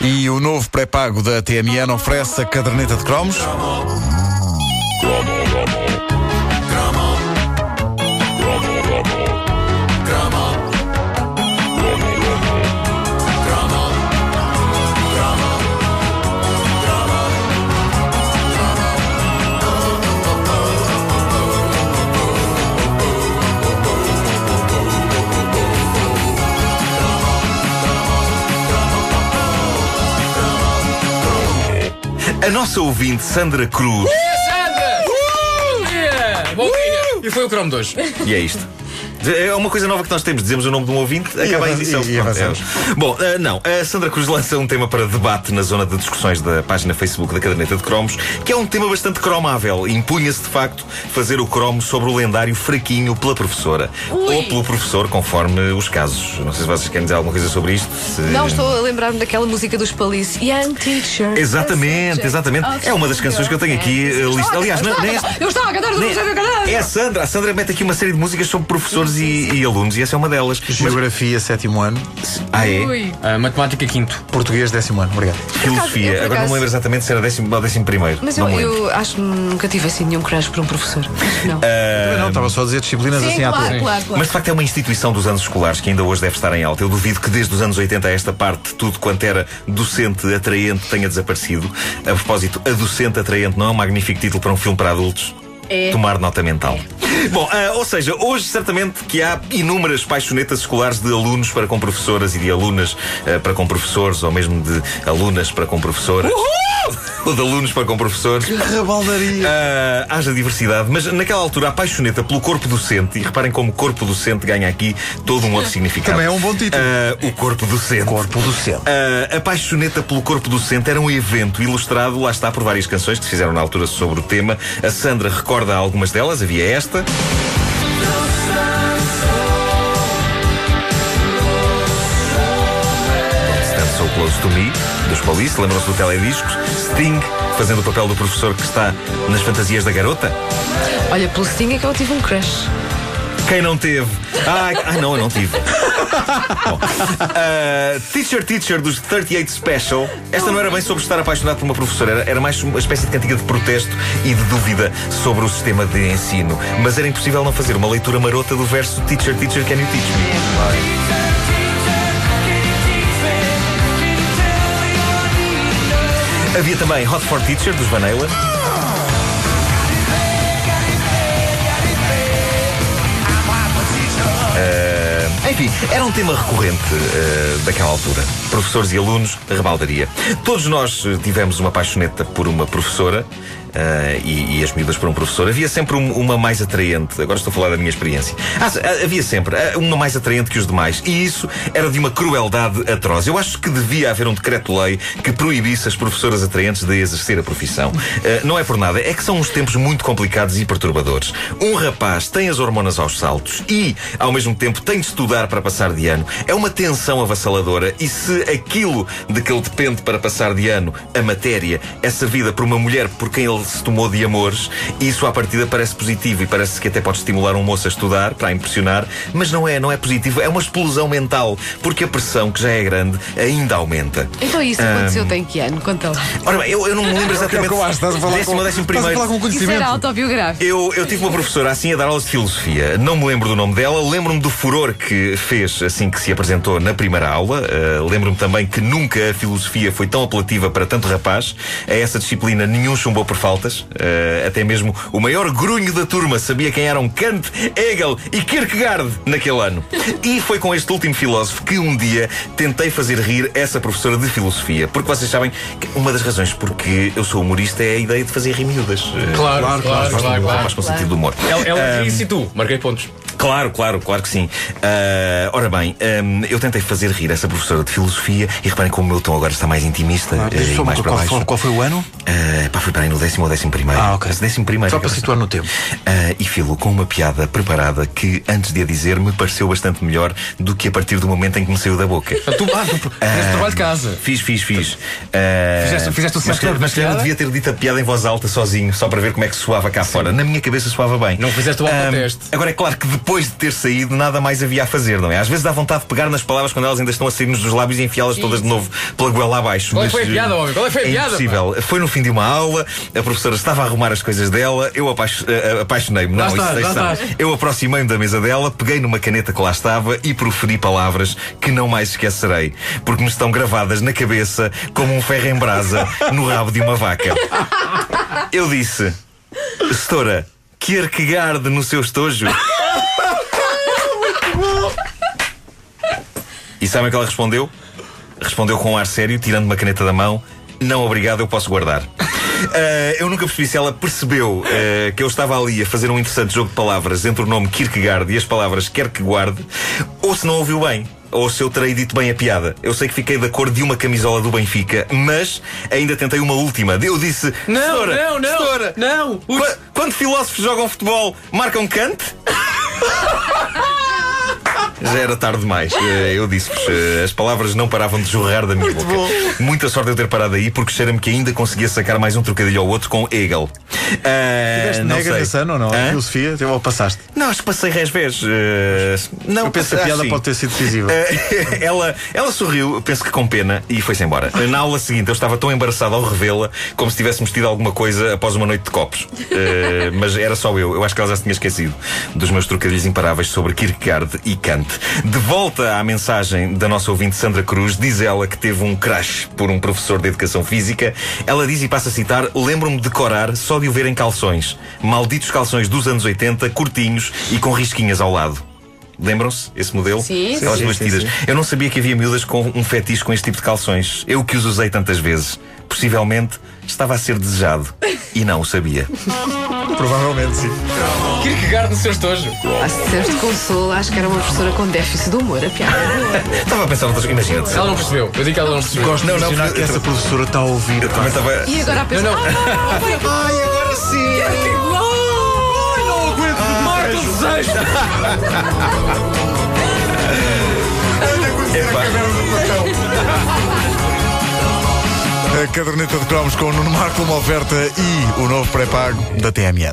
E o novo pré-pago da TMN oferece a caderneta de cromos. A nossa ouvinte Sandra Cruz. Sandra! Bom dia! Bom dia! E foi o cromo de hoje. E é isto. É uma coisa nova que nós temos. Dizemos o nome de um ouvinte, acaba a edição. e- e Pronto, é. Bom, ah, não. A Sandra Cruz lança um tema para debate na zona de discussões da página Facebook da Caderneta de Cromos, que é um tema bastante cromável. Impunha-se, de facto, fazer o cromo sobre o lendário fraquinho pela professora. Ou pelo professor, conforme os casos. Não sei se vocês querem dizer alguma coisa sobre isto. Se- Não estou a lembrar-me daquela música dos Police. Young Teacher. Exatamente, exatamente. É uma das canções que eu tenho aqui eh, lista. Aliás, é- Eu estava a cantar, eu nem- estava a cantar. é a Sandra. A Sandra mete aqui uma série de músicas sobre professores e, e alunos, e essa é uma delas. Mas- Geografia, sétimo ano. ah, é? Ui. Ah, matemática quinto. Português, décimo ano. Obrigado. Filosofia. por Agora não acaso- me lembro exatamente se era décimo ou décimo primeiro. Mas não eu, eu acho que nunca tive assim nenhum crush por um professor. Acho que Não. não, estava só a dizer disciplinas Sim, assim à claro, toa. claro, claro. Mas de facto é uma instituição dos anos escolares que ainda hoje deve estar em alta. Eu duvido que desde os anos 80 a esta parte tudo quanto era docente atraente tenha desaparecido. A propósito, a docente atraente não é um magnífico título para um filme para adultos? É. Tomar nota mental. Bom, ah, ou seja, hoje certamente que há inúmeras paixonetas escolares de alunos para com professoras e de alunas ah, para com professores, ou mesmo de alunas para com professoras. ou de alunos para com professores. Rabaldaria. Ah, haja diversidade, mas naquela altura a paixoneta pelo corpo docente, e reparem como corpo docente ganha aqui todo um outro significado. Também é um bom título. Ah, o corpo docente. Corpo docente. Ah, a paixoneta pelo corpo docente era um evento ilustrado, lá está, por várias canções que se fizeram na altura sobre o tema. A Sandra recorda algumas delas, havia esta. Close to Me, dos Police, lembram-se do telediscos? Sting, fazendo o papel do professor que está nas fantasias da garota. Olha, pelo Sting é que eu tive um crush. Quem não teve? Ai, ai não, eu não tive. Bom, ah, teacher Teacher dos 38 Special. Esta não era bem sobre estar apaixonado por uma professora, era, era mais uma espécie de cantiga de protesto e de dúvida sobre o sistema de ensino. Mas era impossível não fazer uma leitura marota do verso Teacher Teacher Can You Teach Me? Havia também Hot for Teacher dos Van Halen. Ah, Enfim, era um tema recorrente ah, daquela altura. Professores e alunos, rebaldaria. Todos nós eh, tivemos uma paixoneta por uma professora. Ah, e, e as miúdas por um professor, havia sempre um- uma mais atraente. Agora estou a falar da minha experiência. Ah, ah, havia sempre ah, uma mais atraente que os demais. E isso era de uma crueldade atroz. Eu acho que devia haver um decreto-lei que proibisse as professoras atraentes de exercer a profissão. Ah, não é por nada, é que são uns tempos muito complicados e perturbadores. Um rapaz tem as hormonas aos saltos e, ao mesmo tempo, tem de estudar para passar de ano. É uma tensão avassaladora e se aquilo de que ele depende para passar de ano, a matéria, é servida por uma mulher por quem ele se tomou de amores, isso à partida parece positivo e parece que até pode estimular um moço a estudar para a impressionar, mas não é, não é positivo. É uma explosão mental, porque a pressão, que já é grande, ainda aumenta. Então isso aconteceu tem que ano? Conta lá. Ora bem, eu, eu não me lembro exatamente. É que eu acho, estás a falar décimo com- décimo estás a primeiro. falar com Isso conhecimento. era autobiográfico. Eu, eu tive uma professora assim a dar aulas de filosofia. Não me lembro do nome dela, lembro-me do furor que fez assim que se apresentou na primeira aula. Uh, lembro-me também que nunca a filosofia foi tão apelativa para tanto rapaz. A essa disciplina nenhum chumbou por faltas. Uh, até mesmo o maior grunho da turma sabia quem eram Kant, Hegel e Kierkegaard naquele ano. E foi com este último filósofo que um dia tentei fazer rir essa professora de filosofia. Porque vocês sabem que uma das razões porque eu sou humorista é a ideia de fazer rir miúdas. Uh, Claro, claro, claro, Gosto claro. de um rapaz com sentido de humor. Ela, ela disse e tu, marquei pontos. Claro, claro, claro que sim. Ah, ora bem, ahm, eu tentei fazer rir essa professora de filosofia e reparem como o meu tom agora está mais intimista Ah, eh, diz e mais para qual, foi- qual foi o ano? Ah, pá, foi para aí no décimo ou décimo primeiro. Ah, ok. Décimo primeiro. Só para situar no tempo. Ah, e filo com uma piada preparada que, antes de a dizer, me pareceu bastante melhor do que a partir do momento em que me saiu da boca. Ah, Tu, ah, tu fizeste trabalho de casa. Fiz, fiz, fiz. Ah, Fizeste- fizeste o mas, da mas devia ter dito a piada em voz alta sozinho, só para ver como é que soava cá fora. Na minha cabeça soava bem. Não fizeste o Ah, autoteste. Agora é claro que depois depois de ter saído, nada mais havia a fazer, não é? Às vezes dá vontade de pegar nas palavras quando elas ainda estão a sair-nos dos lábios e enfiá-las todas de novo pela goela abaixo. Qual mas, que foi a piada, homem? Qual que foi a é piada, impossível. Foi no fim de uma aula, a professora estava a arrumar as coisas dela, eu apaixo- eh, apaixonei-me. Não, Já isso estás, estás. Eu aproximei-me da mesa dela, peguei numa caneta que lá estava e proferi palavras que não mais esquecerei, porque me estão gravadas na cabeça como um ferro em brasa no rabo de uma vaca. Eu disse, Setora, Kierkegaard no seu estojo. E sabem o que ela respondeu? Respondeu com um ar sério, tirando uma caneta da mão. Não, obrigado, eu posso guardar. Ah, eu nunca percebi se ela percebeu ah, que eu estava ali a fazer um interessante jogo de palavras entre o nome Kierkegaard e as palavras quer que guarde, ou se não ouviu bem. Ou se eu terei dito bem a piada. Eu sei que fiquei da cor de uma camisola do Benfica, mas ainda tentei uma última. Eu disse: Não, "Setora, não, não, setora, não. Os- quando filósofos jogam futebol, marcam Kant? Já era tarde demais. Eh, Eu disse-vos, eh, as palavras não paravam de jorrar da minha boca. Muita sorte eu ter parado aí, porque cheira-me que ainda conseguia sacar mais um trocadilho ao outro com Hegel. Ah, Tiveste não nega sei. nesse ano ou não? Hã? Filosofia? Ou passaste? Não, acho que passei resvés. eh, não, Eu penso que a piada sim. pode ter sido decisiva. Eh, ela, ela sorriu, penso que com pena, e foi-se embora. Na aula seguinte, eu estava tão embaraçado ao revê-la como se tivéssemos tido alguma coisa após uma noite de copos. Eh, mas era só eu. Eu acho que ela já se tinha esquecido dos meus trocadilhos imparáveis sobre Kierkegaard e Kant. De volta à mensagem da nossa ouvinte Sandra Cruz, diz ela que teve um crush por um professor de educação física. Ela diz e passa a citar: Lembro-me de decorar só de o ver em calções. Malditos calções dos anos 80, curtinhos e com risquinhas ao lado. Lembram-se esse modelo? Sim, Aquelas sim, duas sim, tiras. sim. Eu não sabia que havia miúdas com um fetiche com este tipo de calções. Eu que os usei tantas vezes. Possivelmente estava a ser desejado. E não o sabia. Provavelmente sim. Kierkegaard no seu estojo. Ah, disseste consolo, acho que era uma professora com déficit de humor, a piada. Estava a pensar noutras. Imagina-te. Ela não percebeu. Eu digo que ela não percebeu. Gosto Não, de não, porque- que essa professora está a ouvir. Eu também estava. E agora a pensar. Não, não. "Ah, Ai, agora sim! Aguento Epá. A caderneta de cromos com o Nuno Marco, uma oferta e o novo pré-pago da TMN.